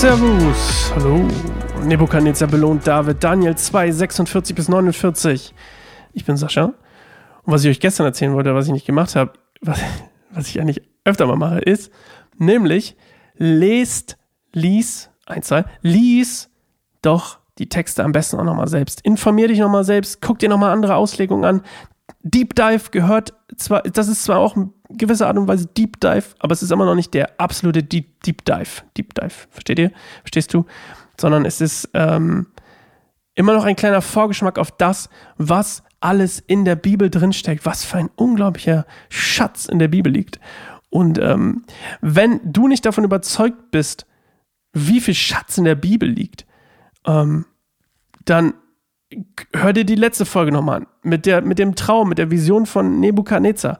Servus, hallo. Nebukadnezar belohnt David, Daniel 2, 46 bis 49. Ich bin Sascha. Und was ich euch gestern erzählen wollte, was ich nicht gemacht habe, was, was ich eigentlich öfter mal mache, ist, nämlich lest, lies, eins, zwei, lies doch die Texte am besten auch nochmal selbst. Informier dich nochmal selbst, guck dir nochmal andere Auslegungen an. Deep Dive gehört zwar, das ist zwar auch ein gewisser Art und Weise Deep Dive, aber es ist immer noch nicht der absolute Deep, Deep Dive. Deep Dive, versteht ihr? Verstehst du? Sondern es ist ähm, immer noch ein kleiner Vorgeschmack auf das, was alles in der Bibel drinsteckt, was für ein unglaublicher Schatz in der Bibel liegt. Und ähm, wenn du nicht davon überzeugt bist, wie viel Schatz in der Bibel liegt, ähm, dann hör dir die letzte Folge nochmal an. Mit, der, mit dem Traum, mit der Vision von Nebukadnezar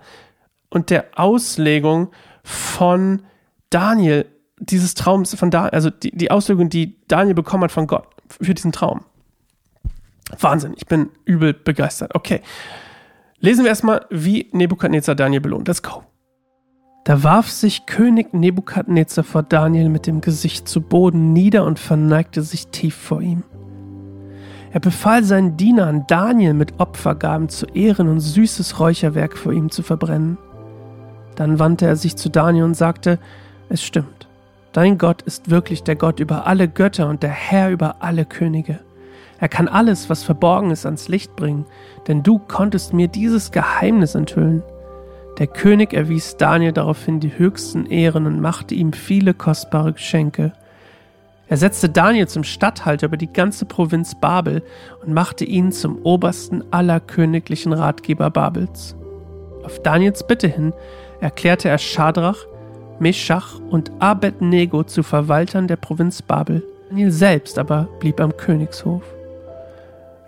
und der Auslegung von Daniel, dieses Traums von Daniel, also die, die Auslegung, die Daniel bekommen hat von Gott für diesen Traum. Wahnsinn, ich bin übel begeistert. Okay. Lesen wir erstmal, wie Nebukadnezar Daniel belohnt. Let's go. Da warf sich König Nebukadnezar vor Daniel mit dem Gesicht zu Boden nieder und verneigte sich tief vor ihm. Er befahl seinen Dienern, Daniel mit Opfergaben zu ehren und süßes Räucherwerk vor ihm zu verbrennen. Dann wandte er sich zu Daniel und sagte, es stimmt, dein Gott ist wirklich der Gott über alle Götter und der Herr über alle Könige. Er kann alles, was verborgen ist, ans Licht bringen, denn du konntest mir dieses Geheimnis enthüllen. Der König erwies Daniel daraufhin die höchsten Ehren und machte ihm viele kostbare Geschenke. Er setzte Daniel zum Statthalter über die ganze Provinz Babel und machte ihn zum obersten aller königlichen Ratgeber Babels. Auf Daniels Bitte hin erklärte er Schadrach, Meschach und Abednego zu Verwaltern der Provinz Babel. Daniel selbst aber blieb am Königshof.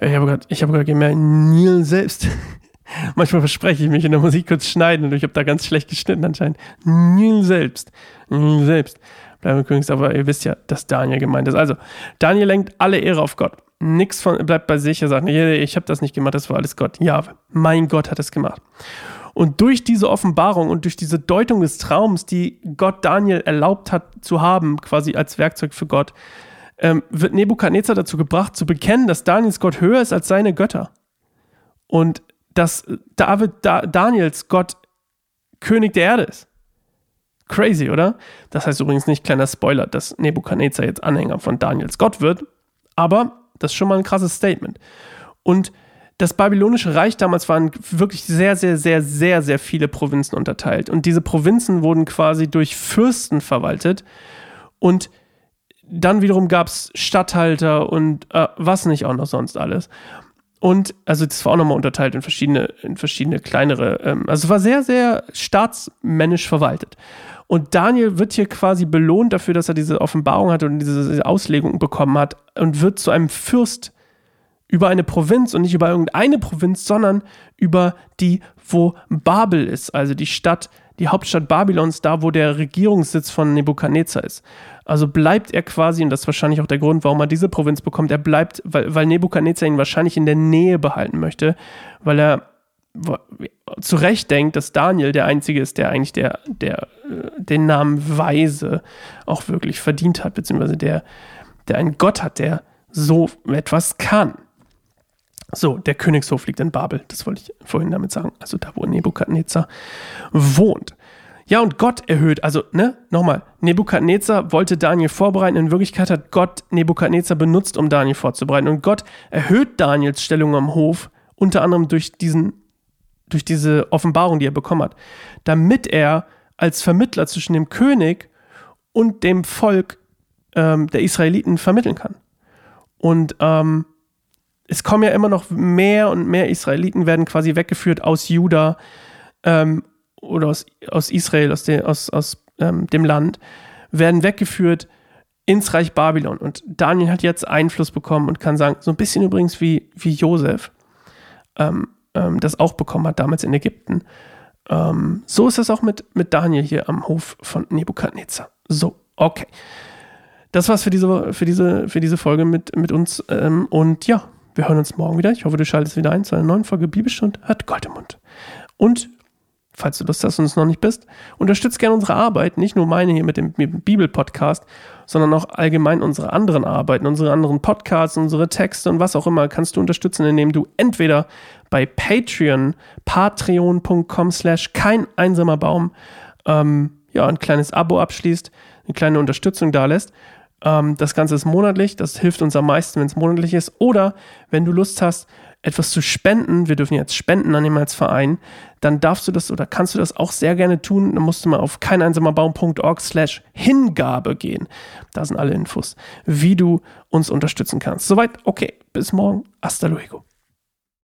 Ich habe gerade hab gemerkt, Neil selbst. Manchmal verspreche ich mich in der Musik kurz schneiden und ich habe da ganz schlecht geschnitten anscheinend. Neil selbst. Neil selbst. Bleiben Königs, aber ihr wisst ja, dass Daniel gemeint ist. Also, Daniel lenkt alle Ehre auf Gott. Nix von, bleibt bei sich. Er sagt, nee, ich habe das nicht gemacht, das war alles Gott. Ja, mein Gott hat es gemacht. Und durch diese Offenbarung und durch diese Deutung des Traums, die Gott Daniel erlaubt hat zu haben, quasi als Werkzeug für Gott, ähm, wird Nebukadnezar dazu gebracht, zu bekennen, dass Daniels Gott höher ist als seine Götter. Und dass David, da, Daniels Gott König der Erde ist. Crazy, oder? Das heißt übrigens nicht, kleiner Spoiler, dass Nebukadnezar jetzt Anhänger von Daniels Gott wird, aber das ist schon mal ein krasses Statement. Und das babylonische Reich damals waren wirklich sehr, sehr, sehr, sehr, sehr viele Provinzen unterteilt. Und diese Provinzen wurden quasi durch Fürsten verwaltet. Und dann wiederum gab es Statthalter und äh, was nicht auch noch sonst alles. Und also das war auch nochmal unterteilt in verschiedene, in verschiedene kleinere, ähm, also es war sehr, sehr staatsmännisch verwaltet. Und Daniel wird hier quasi belohnt dafür, dass er diese Offenbarung hat und diese, diese Auslegung bekommen hat und wird zu einem Fürst über eine Provinz und nicht über irgendeine Provinz, sondern über die, wo Babel ist, also die Stadt, die Hauptstadt Babylons, da wo der Regierungssitz von Nebukadnezar ist. Also bleibt er quasi, und das ist wahrscheinlich auch der Grund, warum er diese Provinz bekommt, er bleibt, weil, weil Nebukadnezar ihn wahrscheinlich in der Nähe behalten möchte, weil er zu Recht denkt, dass Daniel der Einzige ist, der eigentlich der, der, äh, den Namen Weise auch wirklich verdient hat, beziehungsweise der, der einen Gott hat, der so etwas kann. So, der Königshof liegt in Babel, das wollte ich vorhin damit sagen, also da, wo Nebukadnezar wohnt. Ja, und Gott erhöht, also, ne, nochmal, Nebukadnezar wollte Daniel vorbereiten, in Wirklichkeit hat Gott Nebukadnezar benutzt, um Daniel vorzubereiten. Und Gott erhöht Daniels Stellung am Hof, unter anderem durch diesen, durch diese Offenbarung, die er bekommen hat, damit er als Vermittler zwischen dem König und dem Volk ähm, der Israeliten vermitteln kann. Und ähm, es kommen ja immer noch mehr und mehr Israeliten werden quasi weggeführt aus Juda ähm, oder aus, aus Israel, aus, de, aus, aus ähm, dem Land, werden weggeführt ins Reich Babylon. Und Daniel hat jetzt Einfluss bekommen und kann sagen, so ein bisschen übrigens wie, wie Josef ähm, ähm das auch bekommen hat, damals in Ägypten. Ähm, so ist es auch mit, mit Daniel hier am Hof von Nebukadnezar. So, okay. Das war's für diese, für diese, für diese Folge mit, mit uns. Ähm, und ja, wir hören uns morgen wieder. Ich hoffe, du schaltest wieder ein zu einer neuen Folge Bibelstunde hat Gold im Mund. Und falls du Lust hast und es noch nicht bist, unterstützt gerne unsere Arbeit, nicht nur meine hier mit dem, Bibel-Podcast, sondern auch allgemein unsere anderen Arbeiten, unsere anderen Podcasts, unsere Texte und was auch immer kannst du unterstützen, indem du entweder bei Patreon, patreon.com slash kein einsamer Baum, ähm, ja, ein kleines Abo abschließt, eine kleine Unterstützung da lässt. Ähm, das Ganze ist monatlich, das hilft uns am meisten, wenn es monatlich ist. Oder wenn du Lust hast, etwas zu spenden, wir dürfen jetzt spenden an dem als Verein, dann darfst du das oder kannst du das auch sehr gerne tun. Dann musst du mal auf keineinsamerbaum.org slash Hingabe gehen. Da sind alle Infos, wie du uns unterstützen kannst. Soweit, okay, bis morgen. Hasta luego.